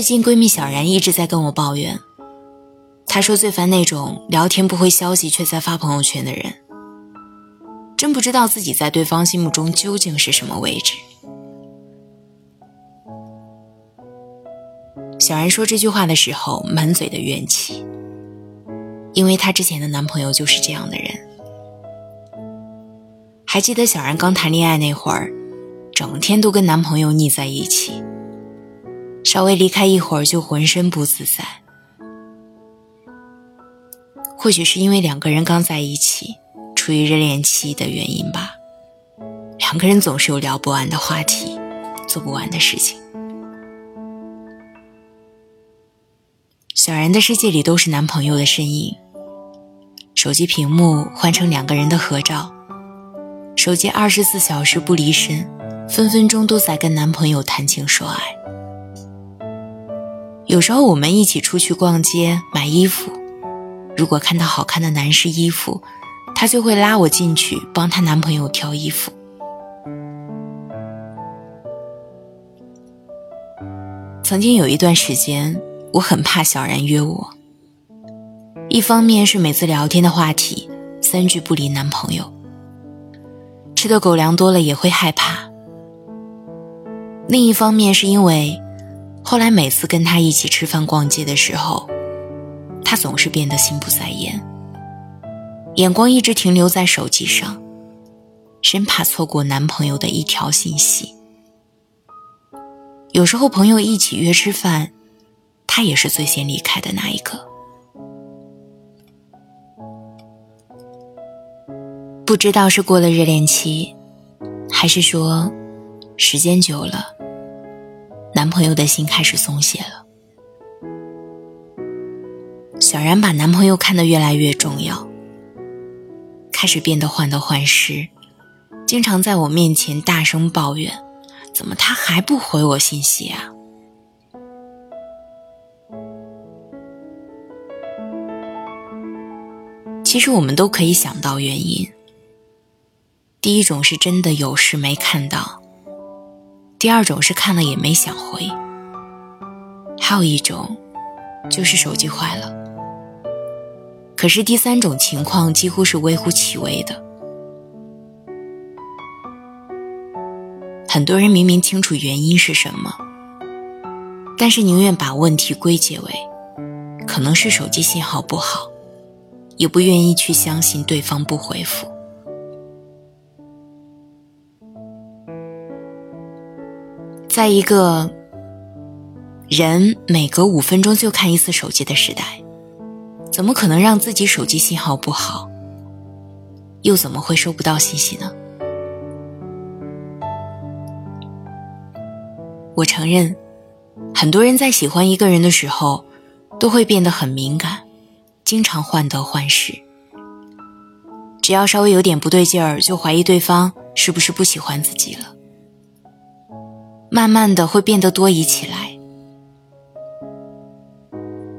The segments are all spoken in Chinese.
最近闺蜜小然一直在跟我抱怨，她说最烦那种聊天不回消息却在发朋友圈的人，真不知道自己在对方心目中究竟是什么位置。小然说这句话的时候，满嘴的怨气，因为她之前的男朋友就是这样的人。还记得小然刚谈恋爱那会儿，整天都跟男朋友腻在一起。稍微离开一会儿就浑身不自在，或许是因为两个人刚在一起，处于热恋期的原因吧。两个人总是有聊不完的话题，做不完的事情。小然的世界里都是男朋友的身影，手机屏幕换成两个人的合照，手机二十四小时不离身，分分钟都在跟男朋友谈情说爱。有时候我们一起出去逛街买衣服，如果看到好看的男士衣服，她就会拉我进去帮她男朋友挑衣服。曾经有一段时间，我很怕小然约我，一方面是每次聊天的话题三句不离男朋友，吃的狗粮多了也会害怕；另一方面是因为。后来每次跟他一起吃饭逛街的时候，他总是变得心不在焉，眼光一直停留在手机上，生怕错过男朋友的一条信息。有时候朋友一起约吃饭，他也是最先离开的那一个。不知道是过了热恋期，还是说时间久了。男朋友的心开始松懈了，小然把男朋友看得越来越重要，开始变得患得患失，经常在我面前大声抱怨：“怎么他还不回我信息啊？”其实我们都可以想到原因，第一种是真的有事没看到。第二种是看了也没想回，还有一种就是手机坏了。可是第三种情况几乎是微乎其微的。很多人明明清楚原因是什么，但是宁愿把问题归结为可能是手机信号不好，也不愿意去相信对方不回复。在一个人每隔五分钟就看一次手机的时代，怎么可能让自己手机信号不好？又怎么会收不到信息呢？我承认，很多人在喜欢一个人的时候，都会变得很敏感，经常患得患失。只要稍微有点不对劲儿，就怀疑对方是不是不喜欢自己了。慢慢的会变得多疑起来。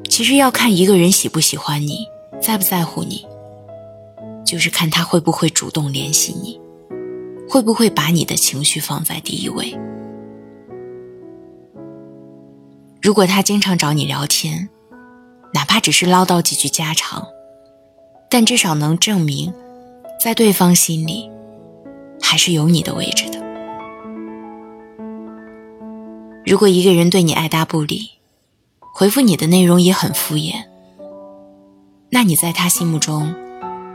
其实要看一个人喜不喜欢你，在不在乎你，就是看他会不会主动联系你，会不会把你的情绪放在第一位。如果他经常找你聊天，哪怕只是唠叨几句家常，但至少能证明，在对方心里，还是有你的位置的。如果一个人对你爱答不理，回复你的内容也很敷衍，那你在他心目中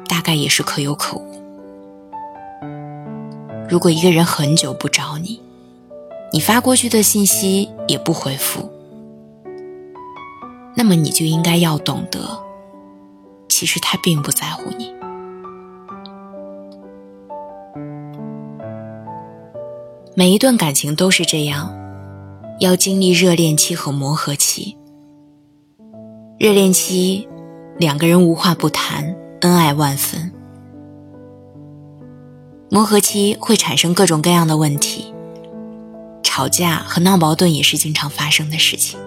大概也是可有可无。如果一个人很久不找你，你发过去的信息也不回复，那么你就应该要懂得，其实他并不在乎你。每一段感情都是这样，要经历热恋期和磨合期。热恋期，两个人无话不谈，恩爱万分。磨合期会产生各种各样的问题，吵架和闹矛盾也是经常发生的事情。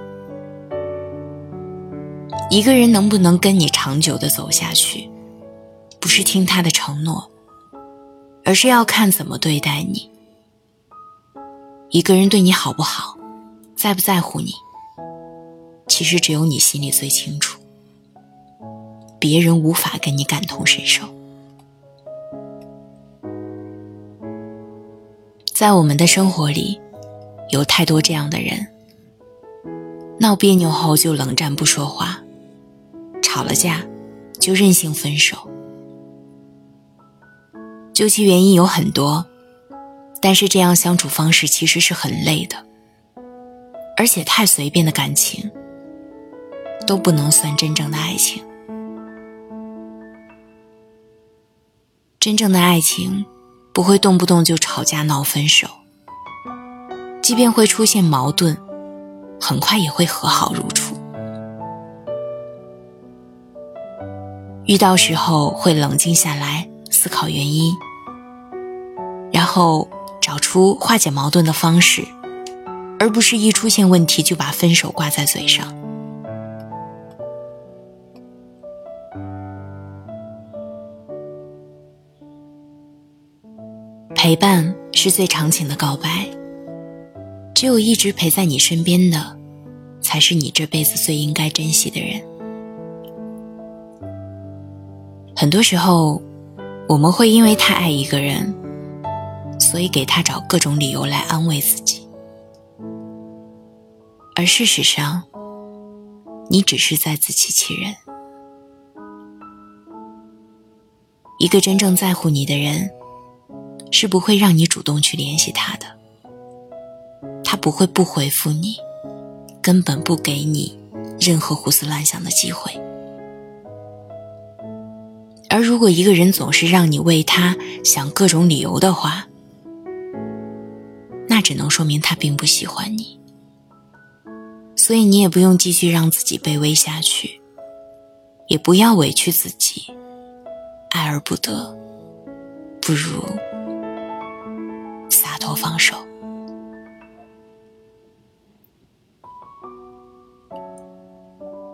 一个人能不能跟你长久的走下去，不是听他的承诺，而是要看怎么对待你。一个人对你好不好，在不在乎你，其实只有你心里最清楚，别人无法跟你感同身受。在我们的生活里，有太多这样的人，闹别扭后就冷战不说话。吵了架，就任性分手。究其原因有很多，但是这样相处方式其实是很累的，而且太随便的感情都不能算真正的爱情。真正的爱情不会动不动就吵架闹分手，即便会出现矛盾，很快也会和好如初。遇到时候会冷静下来思考原因，然后找出化解矛盾的方式，而不是一出现问题就把分手挂在嘴上。陪伴是最长情的告白，只有一直陪在你身边的，才是你这辈子最应该珍惜的人。很多时候，我们会因为太爱一个人，所以给他找各种理由来安慰自己。而事实上，你只是在自欺欺人。一个真正在乎你的人，是不会让你主动去联系他的。他不会不回复你，根本不给你任何胡思乱想的机会。而如果一个人总是让你为他想各种理由的话，那只能说明他并不喜欢你。所以你也不用继续让自己卑微下去，也不要委屈自己，爱而不得，不如洒脱放手。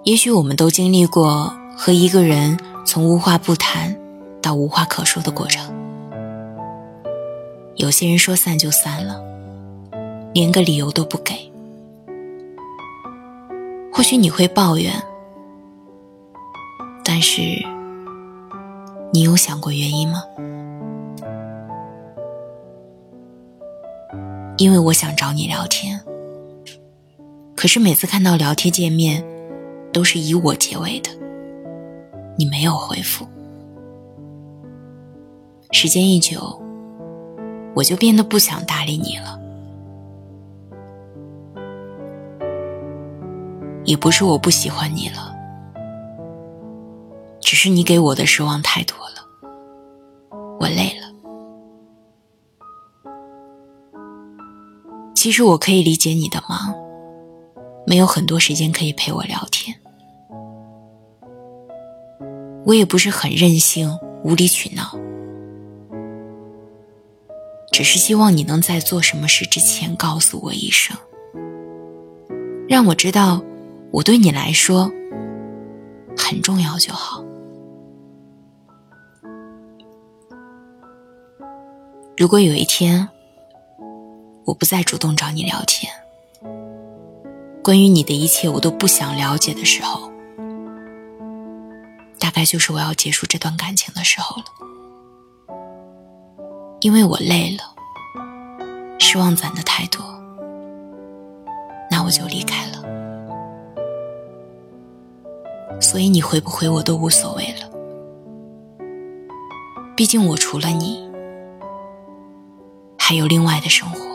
也许我们都经历过和一个人。从无话不谈到无话可说的过程，有些人说散就散了，连个理由都不给。或许你会抱怨，但是你有想过原因吗？因为我想找你聊天，可是每次看到聊天界面，都是以我结尾的。你没有回复，时间一久，我就变得不想搭理你了。也不是我不喜欢你了，只是你给我的失望太多了，我累了。其实我可以理解你的忙，没有很多时间可以陪我聊天。我也不是很任性、无理取闹，只是希望你能在做什么事之前告诉我一声，让我知道我对你来说很重要就好。如果有一天我不再主动找你聊天，关于你的一切我都不想了解的时候。大概就是我要结束这段感情的时候了，因为我累了，失望攒的太多，那我就离开了。所以你回不回我都无所谓了，毕竟我除了你，还有另外的生活。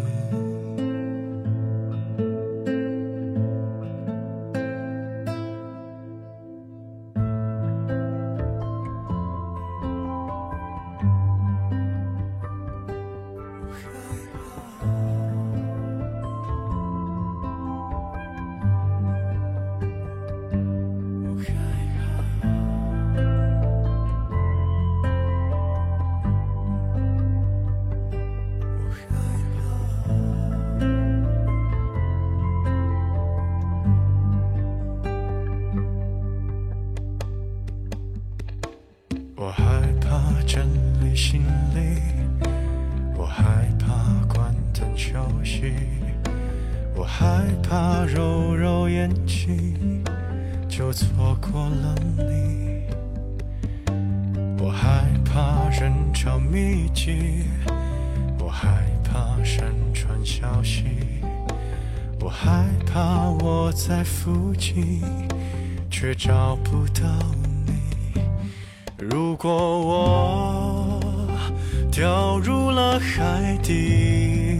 怕揉揉眼睛就错过了你，我害怕人潮密集，我害怕山川消息，我害怕我在附近却找不到你。如果我。掉入了海底，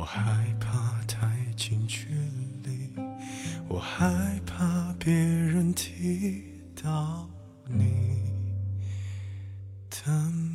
我害怕太近距离，我害怕别人提到你。的。